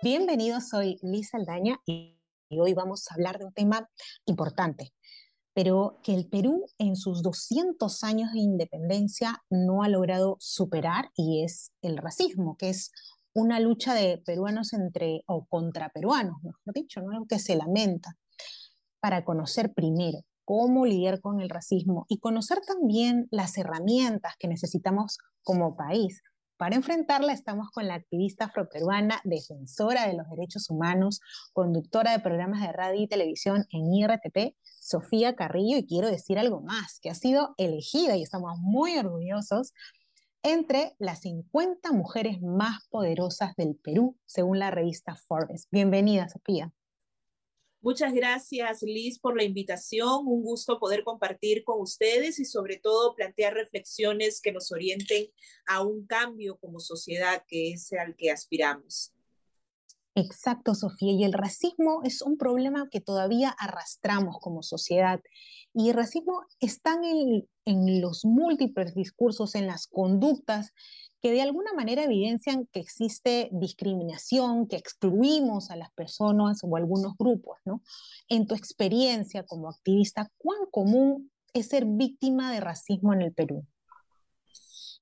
Bienvenidos, soy Lisa Aldaña y hoy vamos a hablar de un tema importante, pero que el Perú en sus 200 años de independencia no ha logrado superar y es el racismo, que es una lucha de peruanos entre o contra peruanos, mejor dicho, ¿no? algo que se lamenta, para conocer primero cómo lidiar con el racismo y conocer también las herramientas que necesitamos como país para enfrentarla estamos con la activista afroperuana, defensora de los derechos humanos, conductora de programas de radio y televisión en IRTP, Sofía Carrillo, y quiero decir algo más, que ha sido elegida, y estamos muy orgullosos, entre las 50 mujeres más poderosas del Perú, según la revista Forbes. Bienvenida, Sofía. Muchas gracias, Liz, por la invitación. Un gusto poder compartir con ustedes y sobre todo plantear reflexiones que nos orienten a un cambio como sociedad que es al que aspiramos. Exacto, Sofía. Y el racismo es un problema que todavía arrastramos como sociedad. Y el racismo está en, en los múltiples discursos, en las conductas que de alguna manera evidencian que existe discriminación, que excluimos a las personas o algunos grupos, ¿no? En tu experiencia como activista, ¿cuán común es ser víctima de racismo en el Perú?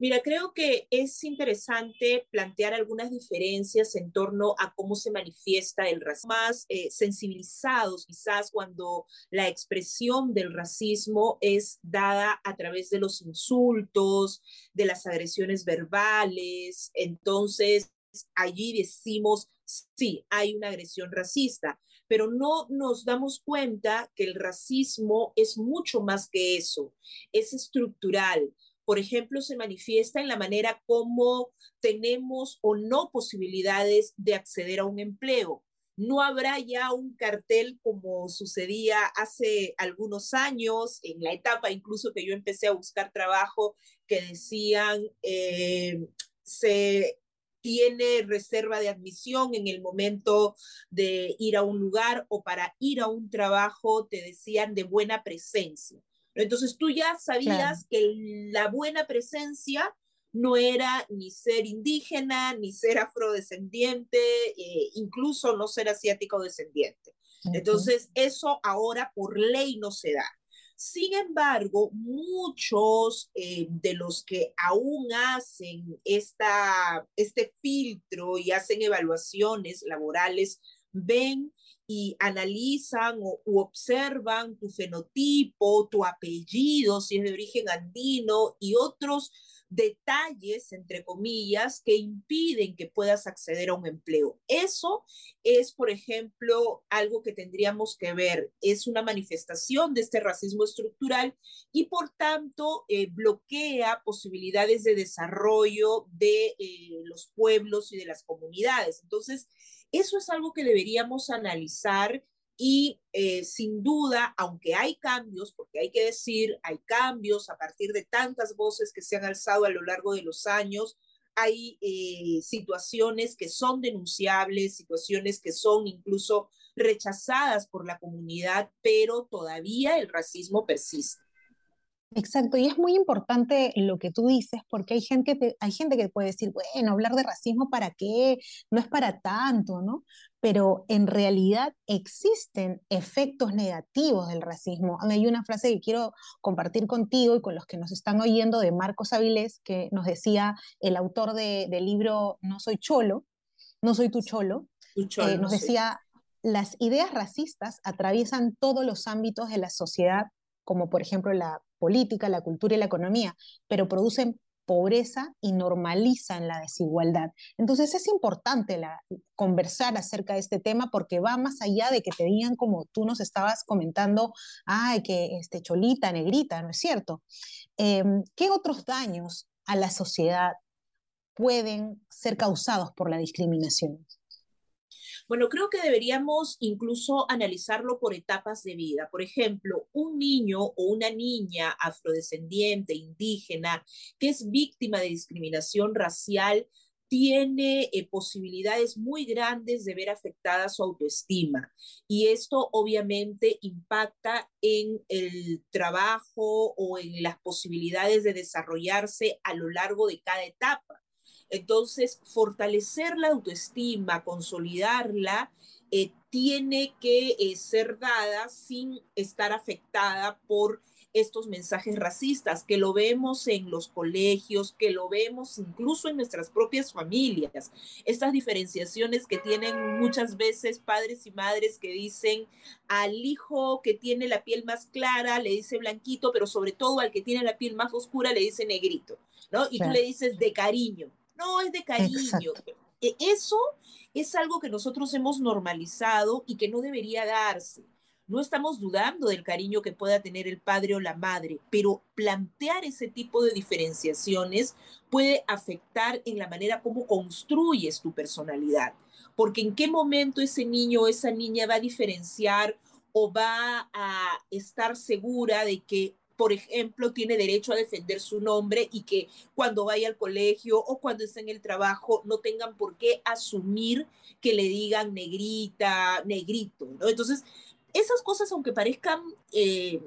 Mira, creo que es interesante plantear algunas diferencias en torno a cómo se manifiesta el racismo, más eh, sensibilizados quizás cuando la expresión del racismo es dada a través de los insultos, de las agresiones verbales. Entonces, allí decimos, sí, hay una agresión racista, pero no nos damos cuenta que el racismo es mucho más que eso, es estructural por ejemplo, se manifiesta en la manera como tenemos o no posibilidades de acceder a un empleo. No habrá ya un cartel como sucedía hace algunos años, en la etapa incluso que yo empecé a buscar trabajo, que decían, eh, se tiene reserva de admisión en el momento de ir a un lugar o para ir a un trabajo te decían de buena presencia. Entonces tú ya sabías que la buena presencia no era ni ser indígena, ni ser afrodescendiente, eh, incluso no ser asiático descendiente. Entonces eso ahora por ley no se da. Sin embargo, muchos eh, de los que aún hacen esta, este filtro y hacen evaluaciones laborales ven y analizan o, u observan tu fenotipo, tu apellido, si es de origen andino y otros detalles, entre comillas, que impiden que puedas acceder a un empleo. Eso es, por ejemplo, algo que tendríamos que ver. Es una manifestación de este racismo estructural y, por tanto, eh, bloquea posibilidades de desarrollo de eh, los pueblos y de las comunidades. Entonces, eso es algo que deberíamos analizar y eh, sin duda, aunque hay cambios, porque hay que decir, hay cambios a partir de tantas voces que se han alzado a lo largo de los años, hay eh, situaciones que son denunciables, situaciones que son incluso rechazadas por la comunidad, pero todavía el racismo persiste. Exacto, y es muy importante lo que tú dices, porque hay gente, que, hay gente que puede decir, bueno, hablar de racismo para qué, no es para tanto, ¿no? Pero en realidad existen efectos negativos del racismo. Hay una frase que quiero compartir contigo y con los que nos están oyendo de Marcos Avilés, que nos decía el autor del libro No soy cholo, no soy tu cholo, eh, nos decía, las ideas racistas atraviesan todos los ámbitos de la sociedad como por ejemplo la política, la cultura y la economía, pero producen pobreza y normalizan la desigualdad. Entonces es importante la, conversar acerca de este tema porque va más allá de que te digan como tú nos estabas comentando, ay, que este, cholita, negrita, ¿no es cierto? Em, ¿Qué otros daños a la sociedad pueden ser causados por la discriminación? Bueno, creo que deberíamos incluso analizarlo por etapas de vida. Por ejemplo, un niño o una niña afrodescendiente, indígena, que es víctima de discriminación racial, tiene eh, posibilidades muy grandes de ver afectada su autoestima. Y esto obviamente impacta en el trabajo o en las posibilidades de desarrollarse a lo largo de cada etapa. Entonces, fortalecer la autoestima, consolidarla, eh, tiene que eh, ser dada sin estar afectada por estos mensajes racistas, que lo vemos en los colegios, que lo vemos incluso en nuestras propias familias. Estas diferenciaciones que tienen muchas veces padres y madres que dicen al hijo que tiene la piel más clara le dice blanquito, pero sobre todo al que tiene la piel más oscura le dice negrito, ¿no? Y tú le dices de cariño. No, es de cariño. E, eso es algo que nosotros hemos normalizado y que no debería darse. No estamos dudando del cariño que pueda tener el padre o la madre, pero plantear ese tipo de diferenciaciones puede afectar en la manera como construyes tu personalidad. Porque en qué momento ese niño o esa niña va a diferenciar o va a estar segura de que por ejemplo, tiene derecho a defender su nombre y que cuando vaya al colegio o cuando esté en el trabajo no tengan por qué asumir que le digan negrita, negrito, ¿no? Entonces, esas cosas, aunque parezcan eh,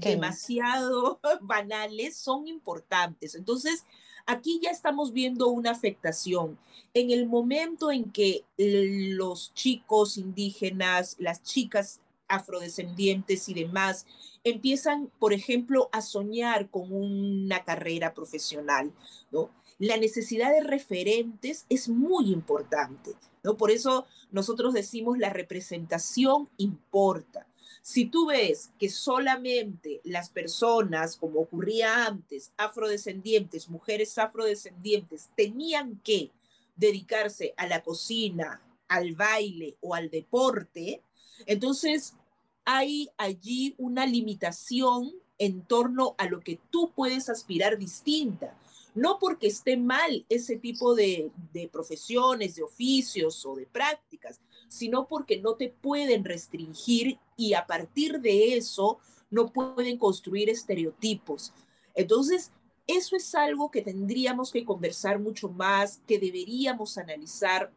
demasiado banales, son importantes. Entonces, aquí ya estamos viendo una afectación. En el momento en que los chicos indígenas, las chicas afrodescendientes y demás empiezan, por ejemplo, a soñar con una carrera profesional, ¿no? La necesidad de referentes es muy importante. ¿no? Por eso nosotros decimos la representación importa. Si tú ves que solamente las personas, como ocurría antes, afrodescendientes, mujeres afrodescendientes, tenían que dedicarse a la cocina, al baile o al deporte, entonces hay allí una limitación en torno a lo que tú puedes aspirar distinta no porque esté mal ese tipo de, profesiones, de oficios o de prácticas, sino porque no te pueden restringir y a partir de eso no pueden construir estereotipos. Entonces, eso es algo que tendríamos que conversar mucho más, que deberíamos analizar.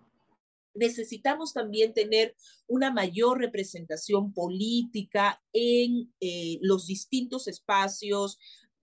Necesitamos también tener una mayor representación política en eh, los distintos espacios,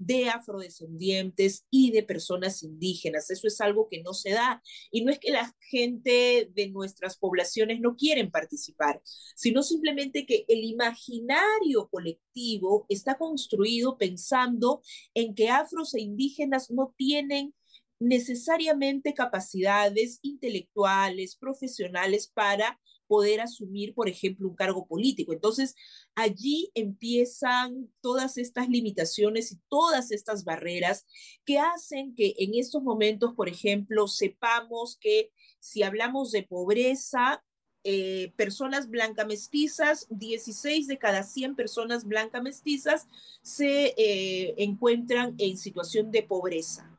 de afrodescendientes y de personas indígenas. Eso es algo que no se da. Y no es que la gente de nuestras poblaciones no quieren participar, sino simplemente que el imaginario colectivo está construido pensando en que afros e indígenas no tienen necesariamente capacidades intelectuales, profesionales para poder asumir, por ejemplo, un cargo político. Entonces, allí empiezan todas estas limitaciones y todas estas barreras que hacen que en estos momentos, por ejemplo, sepamos que si hablamos de pobreza, eh, personas blanca mestizas, 16 de cada 100 personas blanca mestizas se eh, encuentran en situación de pobreza.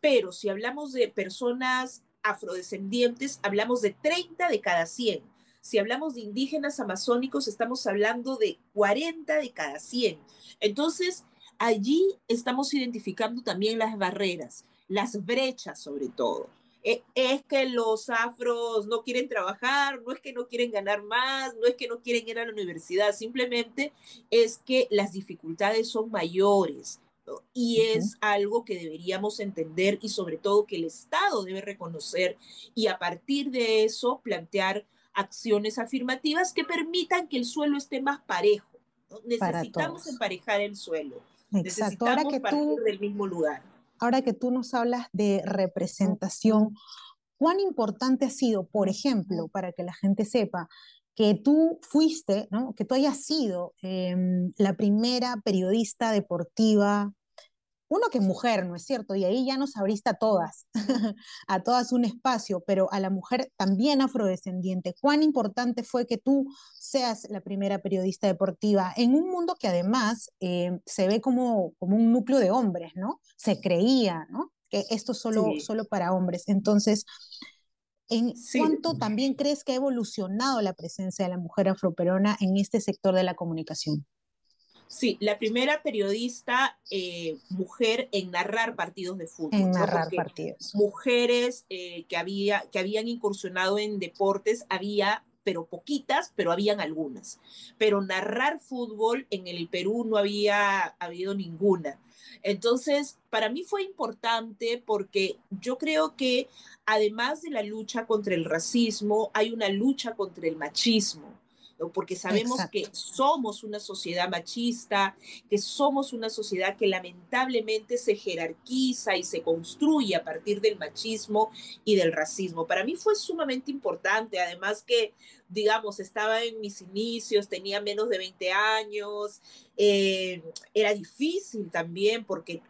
Pero si hablamos de personas afrodescendientes, hablamos de 30 de cada 100. Si hablamos de indígenas amazónicos, estamos hablando de 40 de cada 100. Entonces, allí estamos identificando también las barreras, las brechas sobre todo. E, es que los afros no quieren trabajar, no es que no quieren ganar más, no es que no quieren ir a la universidad, simplemente es que las dificultades son mayores. Y es algo que deberíamos entender y sobre todo que el Estado debe reconocer y a partir de eso plantear acciones afirmativas que permitan que el suelo esté más parejo. Necesitamos emparejar el suelo. Exacto. Necesitamos que partir tú, del mismo lugar. Ahora que tú nos hablas de representación, ¿cuán importante ha sido, por ejemplo, para que la gente sepa, que tú fuiste, ¿no? que tú hayas sido em, la primera periodista deportiva uno que es mujer, ¿no es cierto? Y ahí ya nos abriste a todas, a todas un espacio, pero a la mujer también afrodescendiente. ¿Cuán importante fue que tú seas la primera periodista deportiva en un mundo que además eh, se ve como, como un núcleo de hombres, ¿no? Se creía, ¿no? Que esto es solo, solo para hombres. Entonces, ¿en cuánto también crees que ha evolucionado la presencia de la mujer afroperona en este sector de la comunicación? Sí, la primera periodista eh, mujer en narrar partidos de fútbol. En narrar partidos. Mujeres eh, que, había, que habían incursionado en deportes, había, pero poquitas, pero habían algunas. Pero narrar fútbol en el Perú no había habido ninguna. Entonces, para mí fue importante porque yo creo que además de la lucha contra el racismo, hay una lucha contra el machismo porque sabemos que somos una sociedad machista, que somos una sociedad que lamentablemente se jerarquiza y se construye a partir del machismo y del racismo. Para mí fue sumamente importante, además que, digamos, estaba en mis inicios, tenía menos de 20 años, eh, era difícil también porque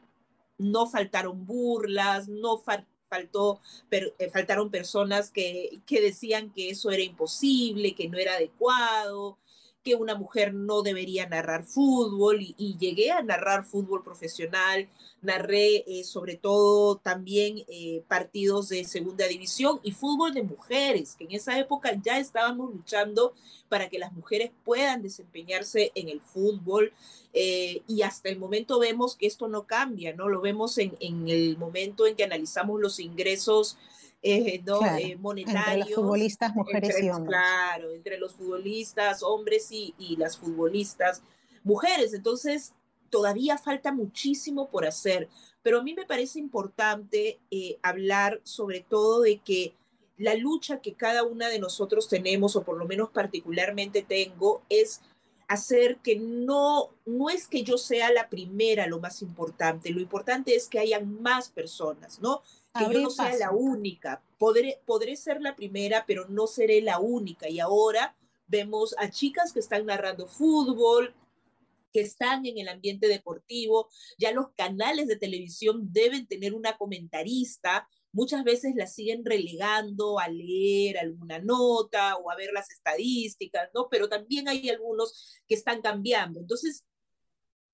no faltaron burlas, no faltaron faltó, eh, faltaron personas que, que decían que eso era imposible, que no era adecuado, que una mujer no debería narrar fútbol y, llegué a narrar fútbol profesional, narré eh, sobre todo también eh, partidos de segunda división y fútbol de mujeres, que en esa época ya estábamos luchando para que las mujeres puedan desempeñarse en el fútbol eh, y hasta el momento vemos que esto no cambia, ¿no? Lo vemos en, en el momento en que analizamos los ingresos eh, ¿no? Eh, monetarios. Entre los futbolistas mujeres y hombres. Claro, entre los futbolistas hombres y, y las futbolistas mujeres. Entonces, todavía falta muchísimo por hacer, pero a mí me parece importante eh, hablar sobre todo de que la lucha que cada una de nosotros tenemos, o por lo menos particularmente tengo, es hacer que no, no es que yo sea la primera lo más importante, lo importante es que hayan más personas, ¿no? Que yo no sea la única. Podré, podré ser la primera, pero no seré la única. Y ahora vemos a chicas que están narrando fútbol, que están en el ambiente deportivo. Ya los canales de televisión deben tener una comentarista. Muchas veces la siguen relegando a leer alguna nota o a ver las estadísticas, ¿no? Pero también hay algunos que están cambiando. Entonces,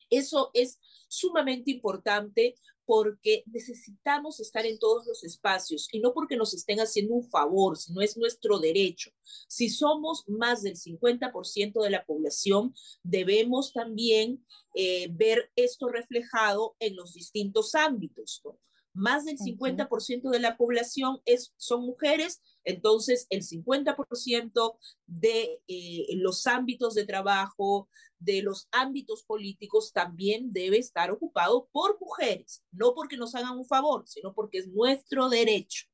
eso es sumamente importante porque necesitamos estar en todos los espacios y no porque nos estén haciendo un favor, sino es nuestro derecho. Si somos más del 50% de la población, debemos también eh, ver esto reflejado en los distintos ámbitos. Más del 50% de la población es, son mujeres, entonces el 50% de eh, los ámbitos de trabajo, de los ámbitos políticos también debe estar ocupado por mujeres, no porque nos hagan un favor, sino porque es nuestro derecho.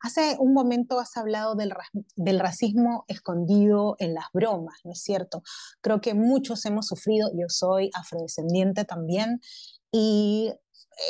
Hace un momento has hablado del, del, racismo escondido en las bromas, ¿no es cierto? Creo que muchos hemos sufrido, yo soy afrodescendiente también, y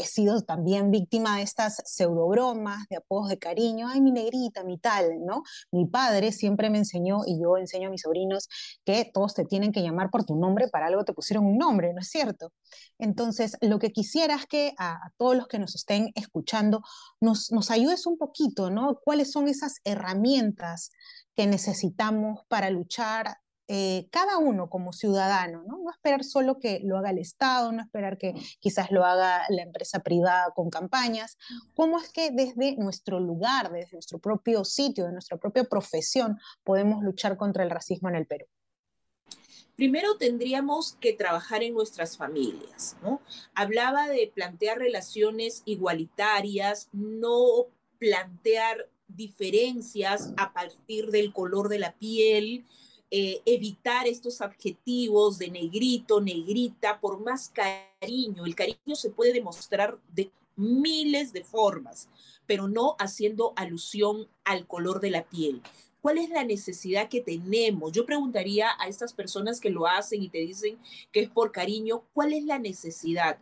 he sido también víctima de estas pseudobromas, de apodos de cariño, ay, mi negrita, mi tal, ¿no? Mi padre siempre me enseñó, y yo enseño a mis sobrinos, que todos te tienen que llamar por tu nombre, para algo te pusieron un nombre, ¿no es cierto? Entonces, lo que quisiera es que a, todos los que nos estén escuchando nos, nos ayudes un poquito, ¿no? ¿Cuáles son esas herramientas que necesitamos para luchar eh, cada uno como ciudadano, ¿no? No esperar solo que lo haga el Estado, no esperar que quizás lo haga la empresa privada con campañas. ¿Cómo es que desde nuestro lugar, desde nuestro propio sitio, de nuestra propia profesión, podemos luchar contra el racismo en el Perú? Primero tendríamos que trabajar en nuestras familias, ¿no? Hablaba de plantear relaciones igualitarias, no plantear diferencias a partir del color de la piel, eh, evitar estos adjetivos de negrito, negrita, por más cariño. El cariño se puede demostrar de miles de formas, pero no haciendo alusión al color de la piel. ¿Cuál es la necesidad que tenemos? Yo preguntaría a estas personas que lo hacen y te dicen que es por cariño, ¿cuál es la necesidad?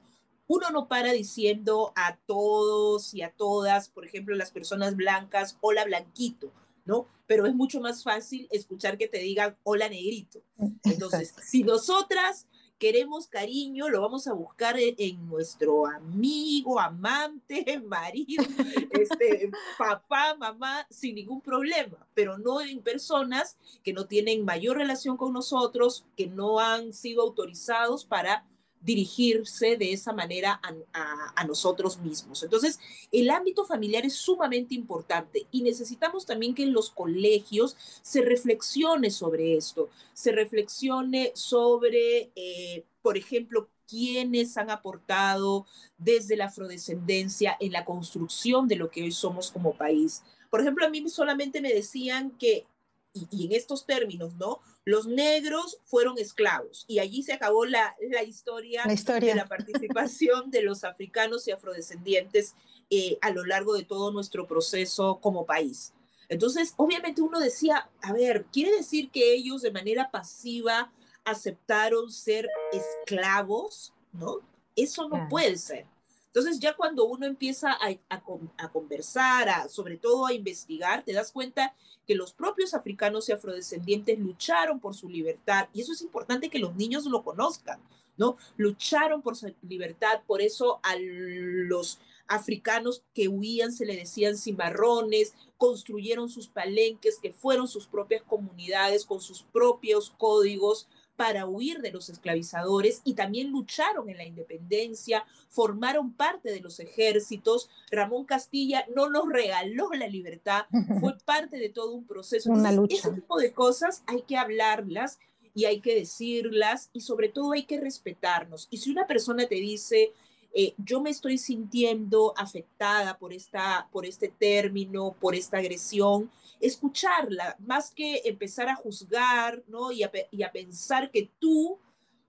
Uno no para diciendo a todos y a todas, por ejemplo, las personas blancas, hola blanquito ¿no? Pero es mucho más fácil escuchar que te digan hola negrito. Entonces, si nosotras queremos cariño, lo vamos a buscar en, nuestro amigo, amante, marido, este, papá, mamá, sin ningún problema, pero no en personas que no tienen mayor relación con nosotros, que no han sido autorizados para dirigirse de esa manera a, nosotros mismos. Entonces, el ámbito familiar es sumamente importante y necesitamos también que en los colegios se reflexione sobre esto, se reflexione sobre, eh, por ejemplo, quiénes han aportado desde la afrodescendencia en la construcción de lo que hoy somos como país. Por ejemplo, a mí solamente me decían que y, en estos términos, ¿no? Los negros fueron esclavos y allí se acabó la, historia, de la participación de los africanos y afrodescendientes eh, a lo largo de todo nuestro proceso como país. Entonces, obviamente uno decía, a ver, ¿quiere decir que ellos de manera pasiva aceptaron ser esclavos? ¿No? Eso no puede ser. Entonces ya cuando uno empieza a, conversar, sobre todo a investigar, te das cuenta que los propios africanos y afrodescendientes lucharon por su libertad y eso es importante que los niños lo conozcan, ¿no? Lucharon por su libertad, por eso a los africanos que huían se le decían cimarrones, construyeron sus palenques que fueron sus propias comunidades con sus propios códigos, para huir de los esclavizadores y también lucharon en la independencia, formaron parte de los ejércitos. Ramón Castilla no nos regaló la libertad, fue parte de todo un proceso. Una lucha. Ese tipo de cosas hay que hablarlas y hay que decirlas y sobre todo hay que respetarnos. Y si una persona te dice, eh, yo me estoy sintiendo afectada por, esta, por este término, por esta agresión, escucharla, más que empezar a juzgar, ¿no? Y a, pensar que tú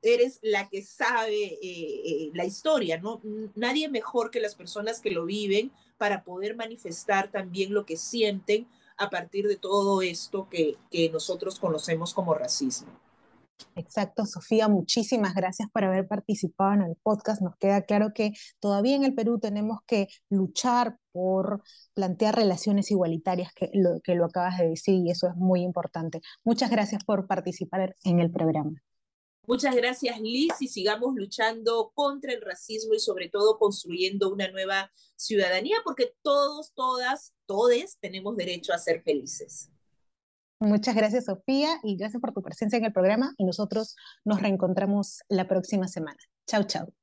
eres la que sabe eh, eh, la historia, ¿no? Nadie mejor que las personas que lo viven para poder manifestar también lo que sienten a partir de todo esto que nosotros conocemos como racismo. Exacto, Sofía, muchísimas gracias por haber participado en el podcast. Nos queda claro que todavía en el Perú tenemos que luchar por plantear relaciones igualitarias, que lo, que lo acabas de decir, y eso es muy importante. Muchas gracias por participar en el programa. Muchas gracias, Liz, y sigamos luchando contra el racismo y sobre todo construyendo una nueva ciudadanía, porque todos, todas, todes tenemos derecho a ser felices. Muchas gracias, Sofía, y gracias por tu presencia en el programa. Y nosotros nos reencontramos la próxima semana. Chau, chau.